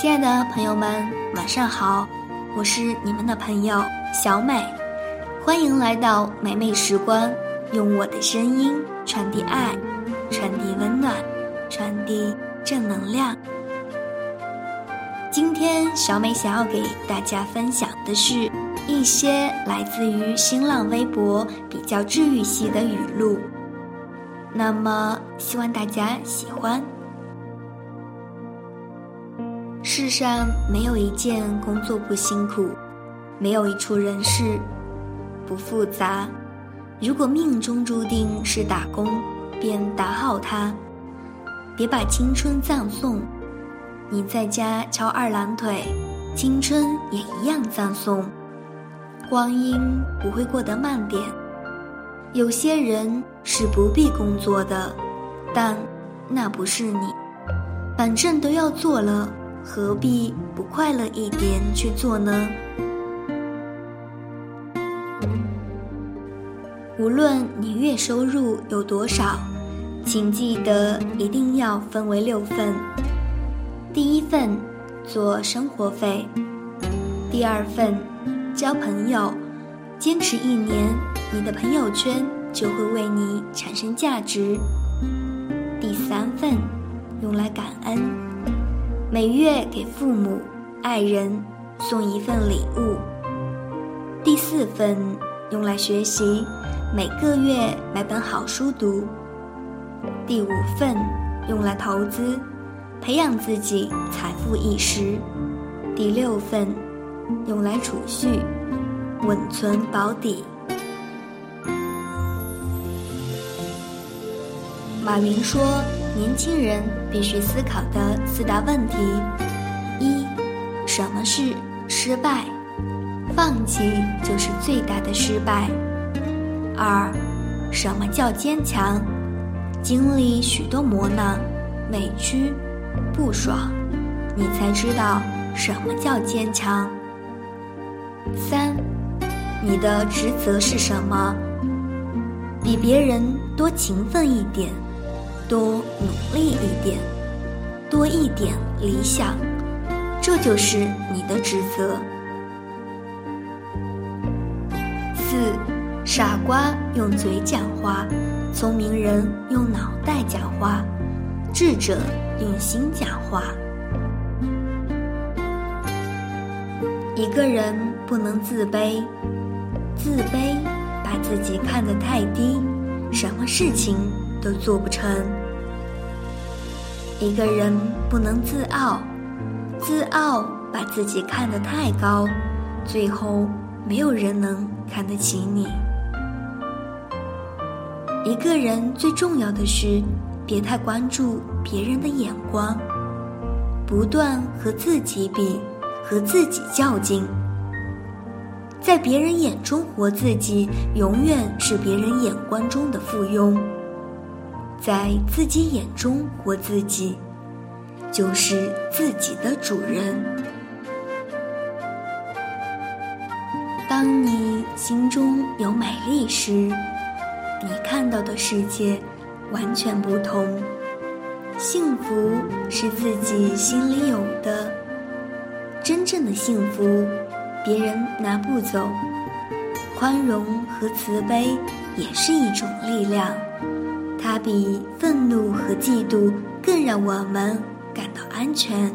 亲爱的朋友们，晚上好，我是你们的朋友小美，欢迎来到美美时光，用我的声音传递爱，传递温暖，传递正能量。今天小美想要给大家分享的是一些来自于新浪微博比较治愈系的语录，那么希望大家喜欢。世上没有一件工作不辛苦，没有一处人事不复杂。如果命中注定是打工，便打好它，别把青春葬送。你在家翘二郎腿，青春也一样葬送。光阴不会过得慢点。有些人是不必工作的，但那不是你。反正都要做了，何必不快乐一点去做呢？无论你月收入有多少，请记得一定要分为六份。第一份做生活费，第二份交朋友，坚持一年，你的朋友圈就会为你产生价值。第三份用来感恩，每月给父母、爱人送一份礼物。第四份用来学习，每个月买本好书读。第五份用来投资。培养自己财富意识，第六份用来储蓄，稳存保底。马云说，年轻人必须思考的四大问题：一、什么是失败？放弃就是最大的失败。二、什么叫坚强？经历许多磨难、委屈。不爽，你才知道什么叫坚强。三，你的职责是什么？比别人多勤奋一点，多努力一点，多一点理想，这就是你的职责。四，傻瓜用嘴讲话，聪明人用脑袋讲话，智者。用心讲话。一个人不能自卑，自卑把自己看得太低，什么事情都做不成。一个人不能自傲，自傲把自己看得太高，最后没有人能看得起你。一个人最重要的是。别太关注别人的眼光，不断和自己比，和自己较劲。在别人眼中活自己，永远是别人眼光中的附庸；在自己眼中活自己，就是自己的主人。当你心中有美丽时，你看到的世界。完全不同。幸福是自己心里有的，真正的幸福，别人拿不走。宽容和慈悲也是一种力量，它比愤怒和嫉妒更让我们感到安全。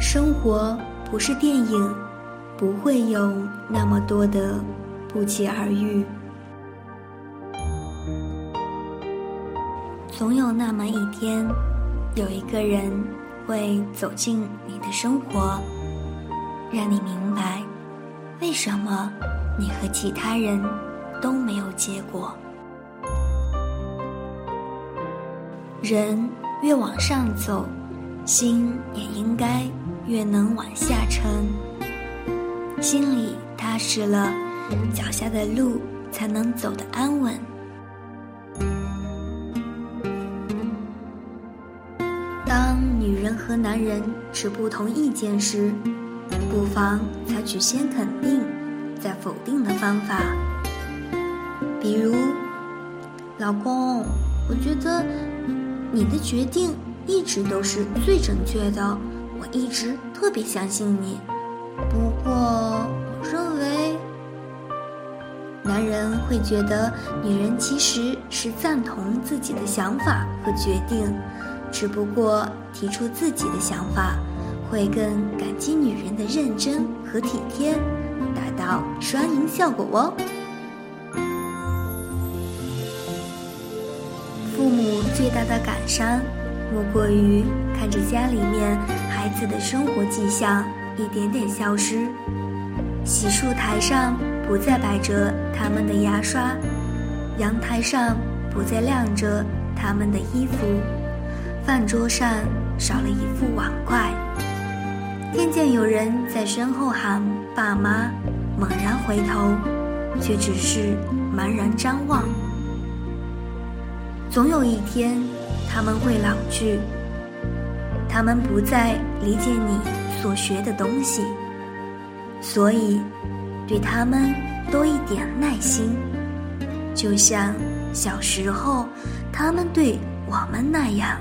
生活不是电影，不会有那么多的。不期而遇，总有那么一天，有一个人会走进你的生活，让你明白为什么你和其他人都没有结果。人越往上走，心也应该越能往下沉，心里踏实了。脚下的路才能走得安稳。当女人和男人持不同意见时，不妨采取先肯定再否定的方法。比如，老公，我觉得你的决定一直都是最正确的，我一直特别相信你。不过，我认为，男人会觉得女人其实是赞同自己的想法和决定，只不过提出自己的想法，会更感激女人的认真和体贴，达到双赢效果哦。父母最大的感伤，莫过于看着家里面孩子的生活迹象一点点消失。洗漱台上不再摆着他们的牙刷，阳台上不再晾着他们的衣服，饭桌上少了一副碗筷。听见有人在身后喊“爸妈”，猛然回头，却只是茫然张望。总有一天，他们会老去。他们不再理解你所学的东西，所以，对他们多一点耐心，就像小时候他们对我们那样。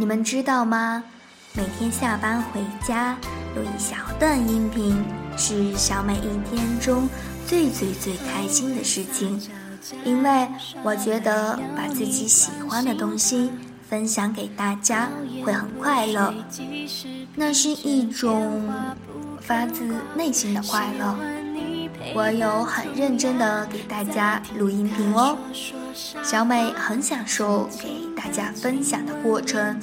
你们知道吗？每天下班回家，录一小段音频是小美一天中最最最开心的事情，因为我觉得把自己喜欢的东西分享给大家会很快乐，那是一种发自内心的快乐。我有很认真的给大家录音频哦。小美很享受给大家分享的过程，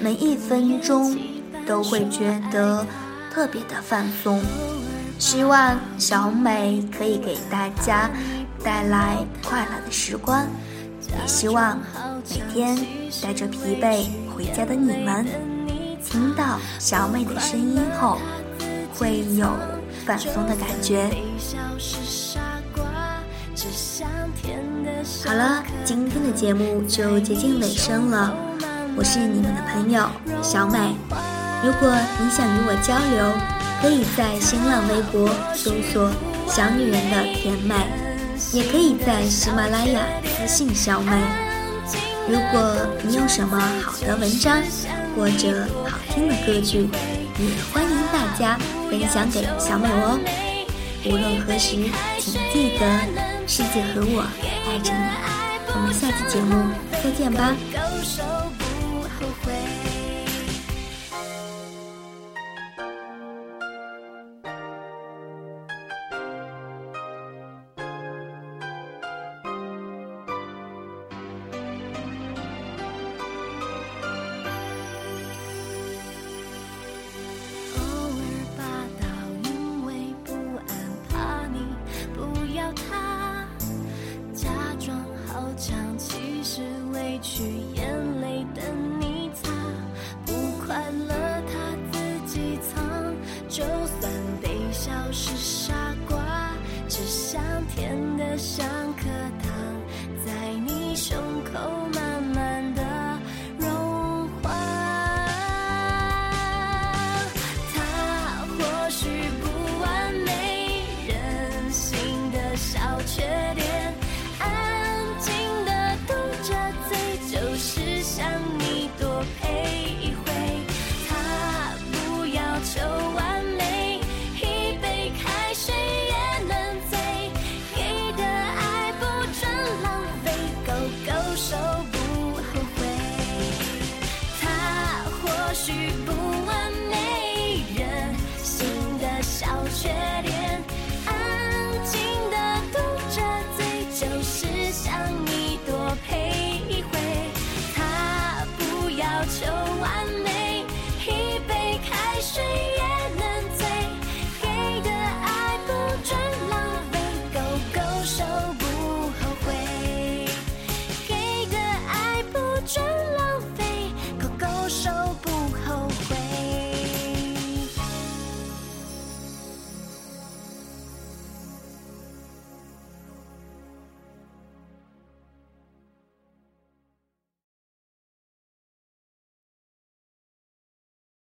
每一分钟都会觉得特别的放松。希望小美可以给大家带来快乐的时光，也希望每天带着疲惫回家的你们，听到小美的声音后，会有放松的感觉。好了，今天的节目就接近尾声了。我是你们的朋友小美。如果你想与我交流，可以在新浪微博搜索“小女人的甜美”，也可以在喜马拉雅私信小美。如果你有什么好的文章或者好听的歌曲，也欢迎大家分享给小美哦。无论何时，请记得世界和我。爱着你，我们下期节目再见吧。像